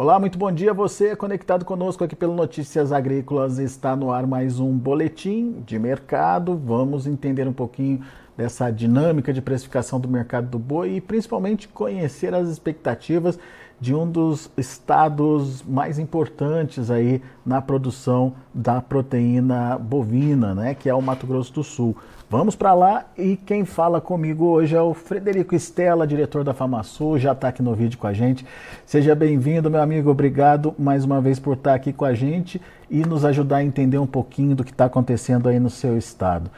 Olá, muito bom dia. Você conectado conosco aqui pelo Notícias Agrícolas. Está no ar mais um boletim de mercado. Vamos entender um pouquinho dessa dinâmica de precificação do mercado do boi e principalmente conhecer as expectativas de um dos estados mais importantes aí na produção da proteína bovina, né, que é o Mato Grosso do Sul. Vamos para lá e quem fala comigo hoje é o Frederico Estela, diretor da FamaSul, já está aqui no vídeo com a gente. Seja bem-vindo, meu amigo, obrigado mais uma vez por estar aqui com a gente e nos ajudar a entender um pouquinho do que está acontecendo aí no seu estado.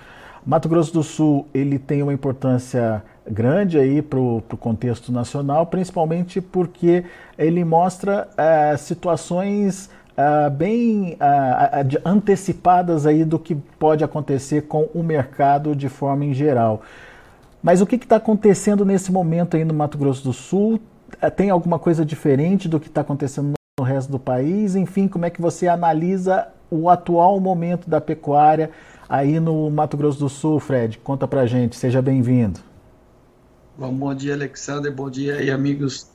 Mato Grosso do Sul ele tem uma importância grande aí para o contexto nacional, principalmente porque ele mostra é, situações uh, bem uh, antecipadas aí do que pode acontecer com o mercado de forma em geral. Mas o que está acontecendo nesse momento aí no Mato Grosso do Sul? Uh, tem alguma coisa diferente do que está acontecendo no resto do país? Enfim, como é que você analisa o atual momento da pecuária aí no Mato Grosso do Sul, Fred? Conta pra gente, seja bem-vindo. Bom, bom dia, Alexander, bom dia aí, amigos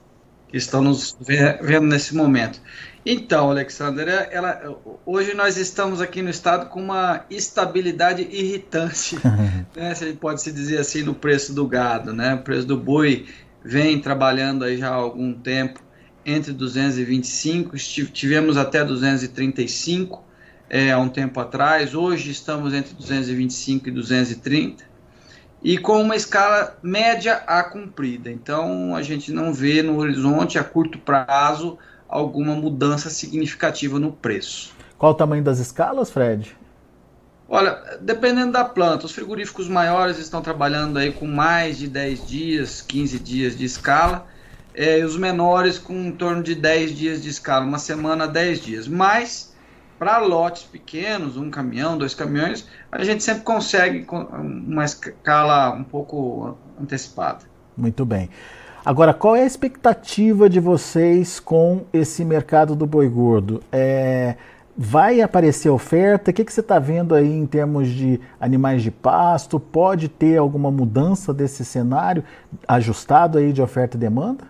que estão nos vendo nesse momento. Então, Alexander, é, ela, hoje nós estamos aqui no estado com uma estabilidade irritante, né, se pode se dizer assim, no preço do gado. Né? O preço do boi vem trabalhando aí já há algum tempo entre 225, tivemos até 235 é, há um tempo atrás, hoje estamos entre 225 e 230 e com uma escala média a cumprida. Então a gente não vê no horizonte a curto prazo alguma mudança significativa no preço. Qual o tamanho das escalas, Fred? Olha, dependendo da planta, os frigoríficos maiores estão trabalhando aí com mais de 10 dias, 15 dias de escala, é, e os menores com em torno de 10 dias de escala, uma semana, 10 dias. Mas para lotes pequenos, um caminhão, dois caminhões, a gente sempre consegue uma escala um pouco antecipada. Muito bem. Agora, qual é a expectativa de vocês com esse mercado do boi gordo? É, vai aparecer oferta? O que, que você está vendo aí em termos de animais de pasto? Pode ter alguma mudança desse cenário ajustado aí de oferta e demanda?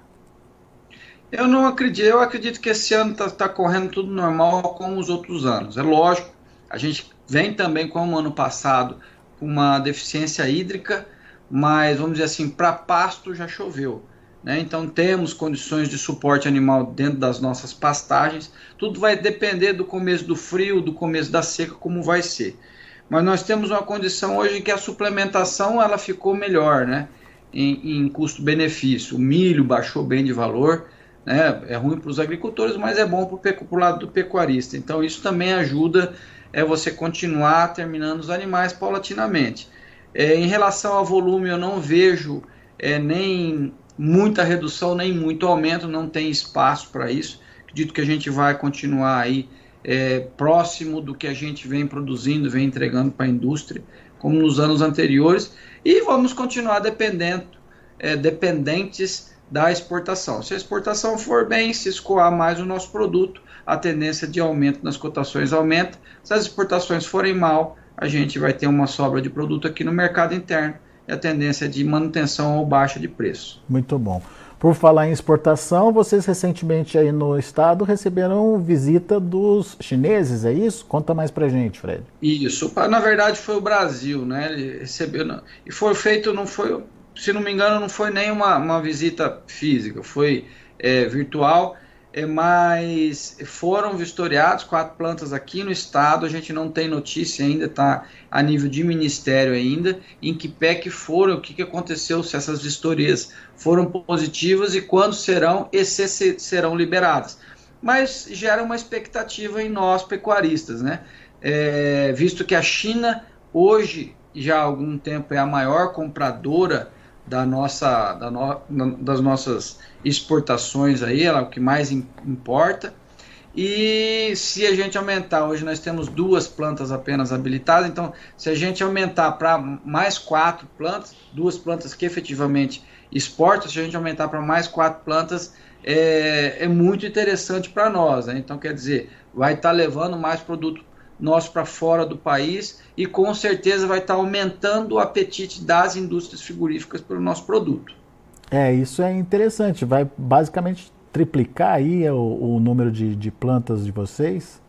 Eu não acredito, eu acredito que esse ano está tá correndo tudo normal como os outros anos. É lógico, a gente vem também como ano passado com uma deficiência hídrica, mas vamos dizer assim, para pasto já choveu. Né? Então temos condições de suporte animal dentro das nossas pastagens. Tudo vai depender do começo do frio, do começo da seca, como vai ser. Mas nós temos uma condição hoje em que a suplementação ela ficou melhor, né? Em, em custo-benefício. O milho baixou bem de valor né? É ruim para os agricultores, mas é bom para o lado do pecuarista. Então isso também ajuda é você continuar terminando os animais paulatinamente. É, em relação ao volume, eu não vejo é, nem muita redução, nem muito aumento, não tem espaço para isso. Acredito que a gente vai continuar aí é, próximo do que a gente vem produzindo, vem entregando para a indústria, como nos anos anteriores, e vamos continuar dependendo, é, dependentes da exportação. Se a exportação for bem, se escoar mais o nosso produto, a tendência de aumento nas cotações aumenta. Se as exportações forem mal, a gente vai ter uma sobra de produto aqui no mercado interno e a tendência é de manutenção ou baixa de preço. Muito bom. Por falar em exportação, vocês recentemente aí no estado receberam visita dos chineses, é isso? Conta mais pra gente, Fred. Isso, na verdade foi o Brasil, né? Ele recebeu e foi feito, não foi se não me engano, não foi nem uma, uma visita física, foi é, virtual, é, mas foram vistoriados quatro plantas aqui no estado, a gente não tem notícia ainda, está a nível de ministério ainda, em que pé que foram, o que, que aconteceu, se essas vistorias foram positivas e quando serão e se serão liberadas. Mas gera uma expectativa em nós pecuaristas, né? É, visto que a China hoje já há algum tempo é a maior compradora da nossa, da no, das nossas exportações aí, ela é o que mais importa. E se a gente aumentar, hoje nós temos duas plantas apenas habilitadas, então se a gente aumentar para mais quatro plantas, duas plantas que efetivamente exportam, se a gente aumentar para mais quatro plantas, é, é muito interessante para nós. Né? Então, quer dizer, vai estar tá levando mais produto nosso para fora do país e com certeza vai estar tá aumentando o apetite das indústrias frigoríficas pelo nosso produto. É, isso é interessante. Vai basicamente triplicar aí o, o número de, de plantas de vocês,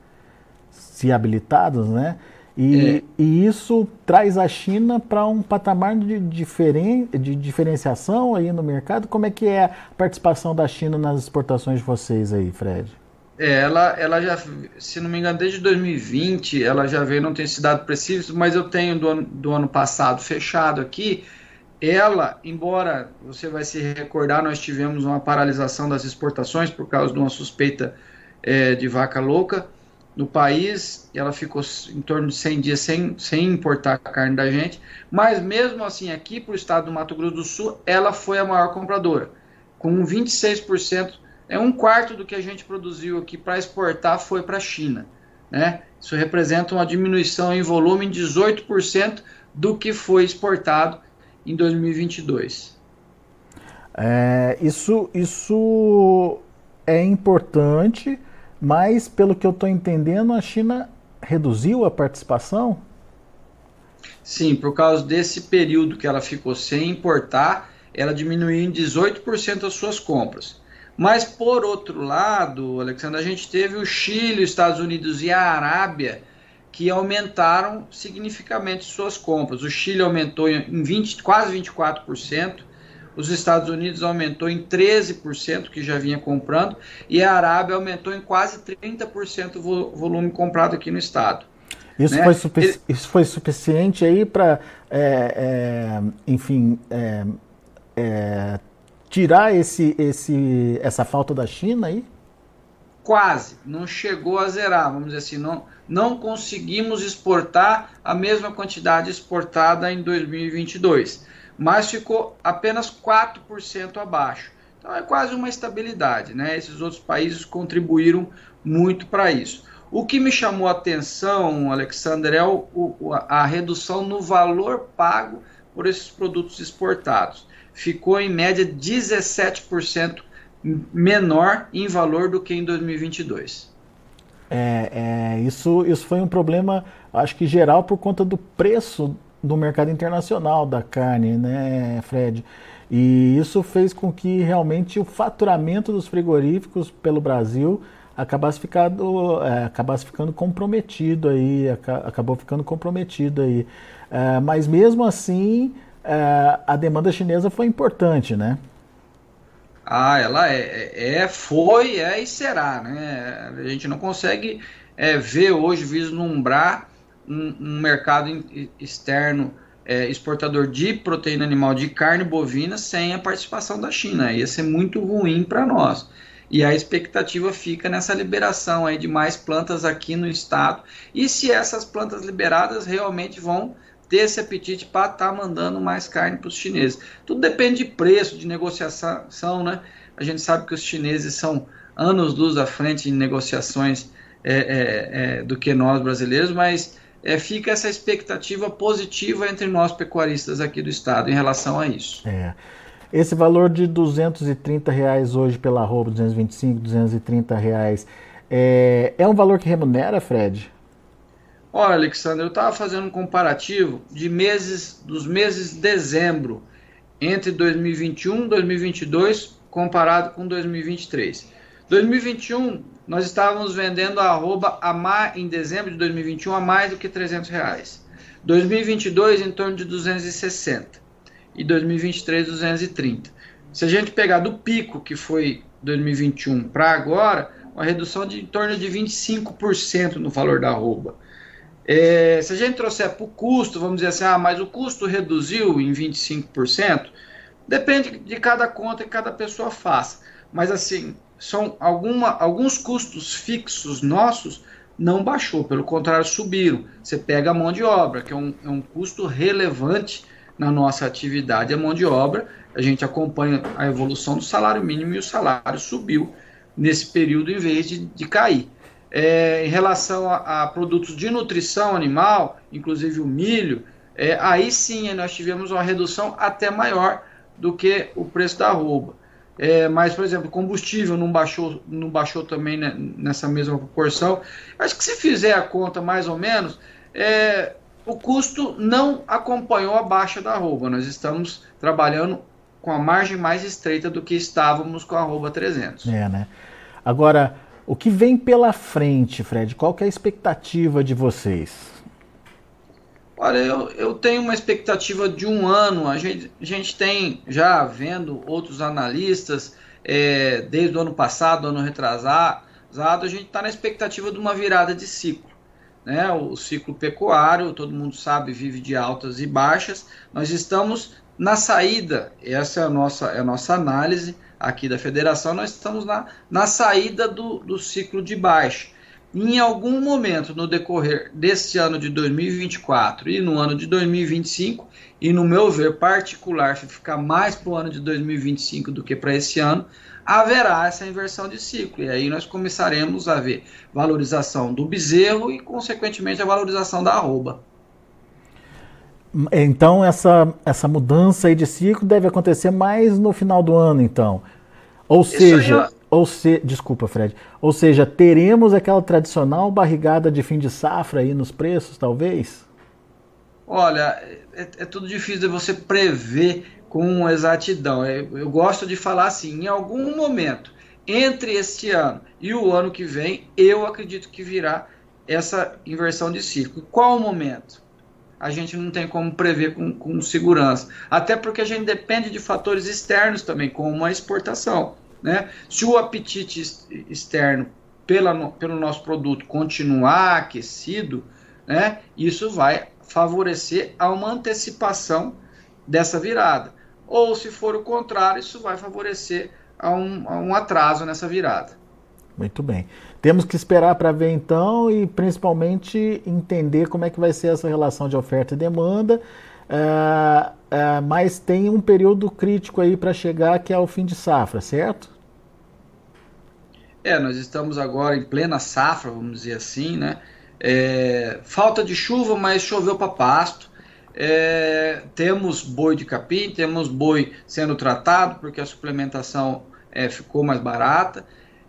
se habilitadas, né? E, é. e, isso traz a China para um patamar de, diferen, de diferenciação aí no mercado. Como é que é a participação da China nas exportações de vocês aí, Fred? É, ela, ela já, se não me engano, desde 2020, ela já veio, não tem esse dado preciso, mas eu tenho do ano, do ano passado fechado aqui. Ela, embora você vai se recordar, nós tivemos uma paralisação das exportações por causa de uma suspeita é, de vaca louca no país, ela ficou em torno de 100 dias sem, sem importar a carne da gente, mas mesmo assim, aqui para o estado do Mato Grosso do Sul, ela foi a maior compradora, com 26%, é um quarto do que a gente produziu aqui para exportar foi para a China. Né? Isso representa uma diminuição em volume de 18% do que foi exportado em 2022. É, isso, isso é importante mas, pelo que eu estou entendendo, a China reduziu a participação? Sim, por causa desse período que ela ficou sem importar, ela diminuiu em 18% as suas compras. Mas, por outro lado, Alexandre, a gente teve o Chile, os Estados Unidos e a Arábia que aumentaram significativamente suas compras. O Chile aumentou em 20, quase 24%, os Estados Unidos aumentou em 13%, que já vinha comprando, e a Arábia aumentou em quase 30% o volume comprado aqui no estado. Isso, né? foi, Ele... isso foi suficiente aí para, é, é, enfim, é, é, tirar esse, esse, essa falta da China aí? Quase, não chegou a zerar, vamos dizer assim, não, não conseguimos exportar a mesma quantidade exportada em 2022 mas ficou apenas 4% abaixo. Então é quase uma estabilidade, né? Esses outros países contribuíram muito para isso. O que me chamou a atenção, Alexander, é o, o, a redução no valor pago por esses produtos exportados. Ficou em média 17% menor em valor do que em 2022. É, é, isso, isso foi um problema, acho que geral, por conta do preço do mercado internacional da carne, né, Fred? E isso fez com que realmente o faturamento dos frigoríficos pelo Brasil acabasse ficando, é, acabasse ficando comprometido aí, acabou ficando comprometido aí. É, mas mesmo assim, a demanda chinesa foi importante, né? Ah, ela é, é, é foi, é e será, né? A gente não consegue é, ver hoje, vislumbrar um, um mercado externo é, exportador de proteína animal de carne bovina sem a participação da China. Ia ser muito ruim para nós. E a expectativa fica nessa liberação aí de mais plantas aqui no estado. E se essas plantas liberadas realmente vão ter esse apetite para estar tá mandando mais carne para os chineses. Tudo depende de preço, de negociação, né? A gente sabe que os chineses são anos luz à frente em negociações é, é, é, do que nós brasileiros, mas é, fica essa expectativa positiva entre nós pecuaristas aqui do estado em relação a isso. É. Esse valor de 230 reais hoje pela arroba, 225, 230 reais, é, é um valor que remunera, Fred? Olha, Alexandre, eu estava fazendo um comparativo de meses, dos meses de dezembro, entre 2021 e 2022, comparado com 2023. 2021 nós estávamos vendendo a arroba a mais, em dezembro de 2021 a mais do que 300 reais. 2022 em torno de 260 e 2023 230. Se a gente pegar do pico que foi 2021 para agora, uma redução de em torno de 25% no valor da arroba. É, se a gente trouxer para o custo, vamos dizer assim, ah, mas o custo reduziu em 25%, depende de cada conta que cada pessoa faça. Mas assim, são alguma, alguns custos fixos nossos não baixou, pelo contrário, subiram. Você pega a mão de obra, que é um, é um custo relevante na nossa atividade. A mão de obra, a gente acompanha a evolução do salário mínimo e o salário subiu nesse período em vez de, de cair. É, em relação a, a, produtos de nutrição animal, inclusive o milho, é, aí sim nós tivemos uma redução até maior do que o preço da arroba. É, mas, por exemplo, combustível não baixou, não baixou também né, nessa mesma proporção. Acho que se fizer a conta mais ou menos, é, o custo não acompanhou a baixa da arroba. Nós estamos trabalhando com a margem mais estreita do que estávamos com a arroba 300. É, né? Agora, o que vem pela frente, Fred? Qual que é a expectativa de vocês? Olha, eu, eu tenho uma expectativa de um ano. A gente, a gente tem já vendo outros analistas é, desde o ano passado, ano retrasado, a gente está na expectativa de uma virada de ciclo. Né? O ciclo pecuário, todo mundo sabe, vive de altas e baixas. Nós estamos na saída, essa é a nossa, é a nossa análise aqui da federação, nós estamos na, na saída do, do ciclo de baixa. Em algum momento no decorrer deste ano de 2024 e no ano de 2025, e no meu ver particular, se ficar mais para o ano de 2025 do que para esse ano, haverá essa inversão de ciclo. E aí nós começaremos a ver valorização do bezerro e, consequentemente, a valorização da arroba. Então, essa, essa mudança aí de ciclo deve acontecer mais no final do ano, então. Ou Isso seja, ou se, desculpa, Fred. Ou seja, teremos aquela tradicional barrigada de fim de safra aí nos preços, talvez? Olha, é, é tudo difícil de você prever com exatidão. Eu, eu gosto de falar assim, em algum momento entre este ano e o ano que vem, eu acredito que virá essa inversão de ciclo. Qual o momento? A gente não tem como prever com, com segurança. Até porque a gente depende de fatores externos também, como a exportação. Né? Se o apetite externo pela, pelo nosso produto continuar aquecido, né, isso vai favorecer a uma antecipação dessa virada ou se for o contrário, isso vai favorecer a um, a um atraso nessa virada. Muito bem. Temos que esperar para ver então e principalmente entender como é que vai ser essa relação de oferta e demanda. É, é, mas tem um período crítico aí para chegar que é o fim de safra, certo? É, nós estamos agora em plena safra, vamos dizer assim, né? É, falta de chuva, mas choveu para pasto. É, temos boi de capim, temos boi sendo tratado porque a suplementação é, ficou mais barata,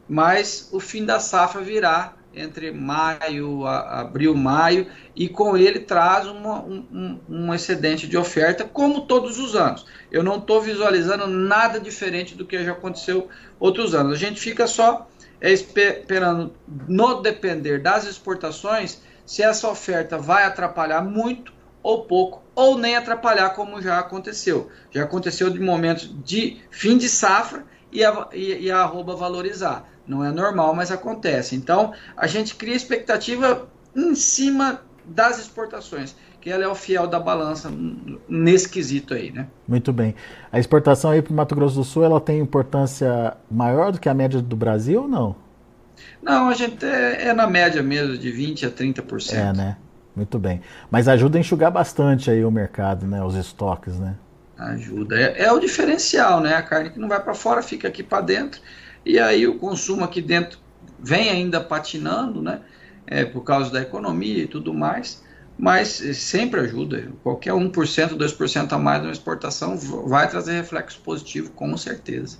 mas o fim da safra virá entre maio, a, abril, maio, e com ele traz uma, um, um, excedente de oferta, como todos os anos. Eu não estou visualizando nada diferente do que já aconteceu outros anos. A gente fica só é, esperando, no depender das exportações, se essa oferta vai atrapalhar muito ou pouco, ou nem atrapalhar, como já aconteceu. Já aconteceu de momentos de fim de safra e a, e, e a arroba valorizar. Não é normal, mas acontece. Então, a gente cria expectativa em cima das exportações, que ela é o fiel da balança nesse quesito aí, né? Muito bem. A exportação aí para o Mato Grosso do Sul, ela tem importância maior do que a média do Brasil ou não? Não, a gente é, é na média mesmo, de 20% a 30%. É, né? Muito bem. Mas ajuda a enxugar bastante aí o mercado, né? Os estoques, né? Ajuda. É, é o diferencial, né? A carne que não vai para fora fica aqui para dentro. E aí o consumo aqui dentro vem ainda patinando, né? É, por causa da economia e tudo mais. Mas sempre ajuda. Qualquer 1%, 2% a mais na exportação vai trazer reflexo positivo, com certeza.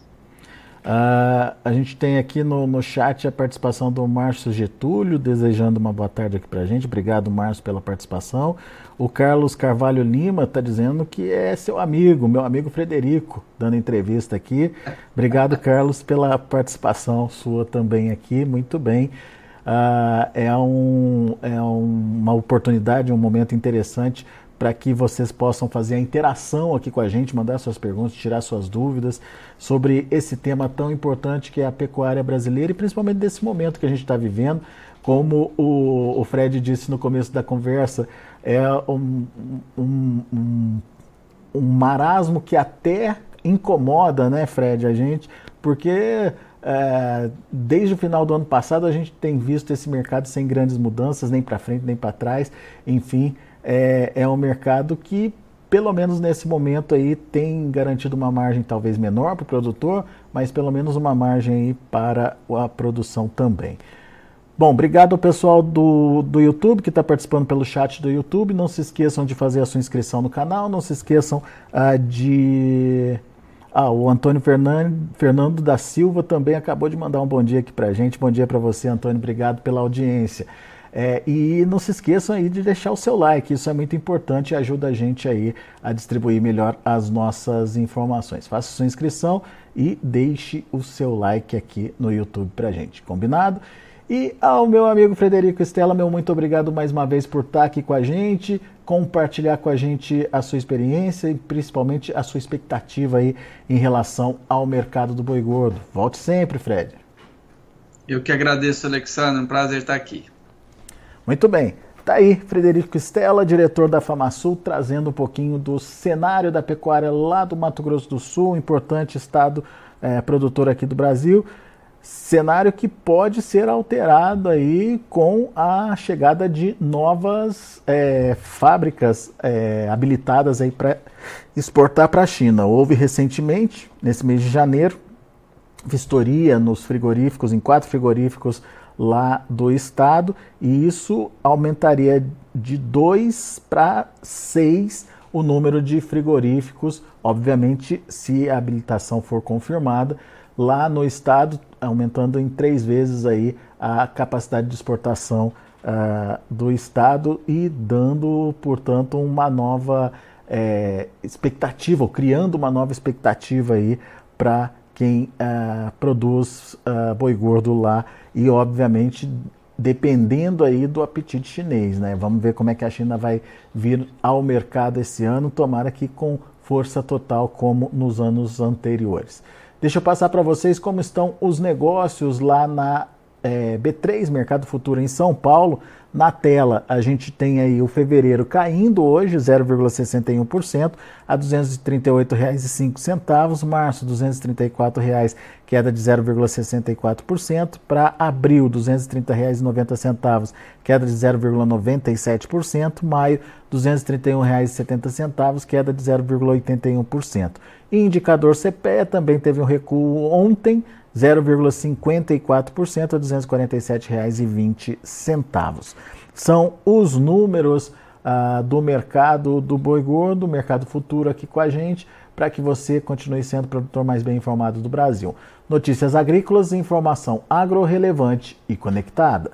Uh, a gente tem aqui no, no chat a participação do Márcio Getúlio, desejando uma boa tarde aqui para a gente. Obrigado, Márcio, pela participação. O Carlos Carvalho Lima está dizendo que é seu amigo, meu amigo Frederico, dando entrevista aqui. Obrigado, Carlos, pela participação sua também aqui. Muito bem. Uh, é um, é uma oportunidade, um momento interessante para que vocês possam fazer a interação aqui com a gente, mandar suas perguntas, tirar suas dúvidas sobre esse tema tão importante que é a pecuária brasileira e principalmente desse momento que a gente está vivendo. Como o, o, Fred disse no começo da conversa, é um, um, um, um marasmo que até incomoda, né, Fred, a gente, porque é, desde o final do ano passado a gente tem visto esse mercado sem grandes mudanças, nem para frente nem para trás, enfim é, é um mercado que, pelo menos nesse momento aí, tem garantido uma margem talvez menor para o produtor, mas pelo menos uma margem aí para a produção também. Bom, obrigado ao pessoal do, do YouTube que está participando pelo chat do YouTube. Não se esqueçam de fazer a sua inscrição no canal. Não se esqueçam ah, de. Ah, o Antônio Fernando, Fernando da Silva também acabou de mandar um bom dia aqui para a gente. Bom dia para você, Antônio. Obrigado pela audiência. É, e não se esqueçam aí de deixar o seu like, isso é muito importante e ajuda a gente aí a distribuir melhor as nossas informações. Faça sua inscrição e deixe o seu like aqui no YouTube pra gente, combinado? E ao meu amigo Frederico Estela, meu muito obrigado mais uma vez por estar aqui com a gente, compartilhar com a gente a sua experiência e principalmente a sua expectativa aí em relação ao mercado do boi gordo. Volte sempre, Fred. Eu que agradeço, Alexandre, um prazer estar aqui. Muito bem. Tá aí, Frederico Estela, diretor da FamaSul, trazendo um pouquinho do cenário da pecuária lá do Mato Grosso do Sul, importante estado é, produtor aqui do Brasil. Cenário que pode ser alterado aí com a chegada de novas é, fábricas é, habilitadas aí para exportar para a China. Houve recentemente, nesse mês de janeiro, vistoria nos frigoríficos, em quatro frigoríficos lá do estado, e isso aumentaria de 2 para 6 o número de frigoríficos, obviamente, se a habilitação for confirmada, lá no estado, aumentando em três vezes aí a capacidade de exportação uh, do estado e dando, portanto, uma nova é, expectativa, ou criando uma nova expectativa aí para quem uh, produz uh, boi gordo lá e, obviamente, dependendo aí do apetite chinês, né? Vamos ver como é que a China vai vir ao mercado esse ano, tomara que com força total como nos anos anteriores. Deixa eu passar para vocês como estão os negócios lá na é, B3 Mercado Futuro em São Paulo. Na tela a gente tem aí o fevereiro caindo hoje 0,61% a R$ 238,05, março R$ 234,00, queda de 0,64%, para abril R$ 230,90, queda de 0,97%, maio R$ 231,70, queda de 0,81%. Indicador CPE também teve um recuo ontem, 0,54% a R$ 247,20. São os números ah, do mercado do boi gordo, mercado futuro aqui com a gente, para que você continue sendo o produtor mais bem informado do Brasil. Notícias agrícolas, informação agro relevante e conectada.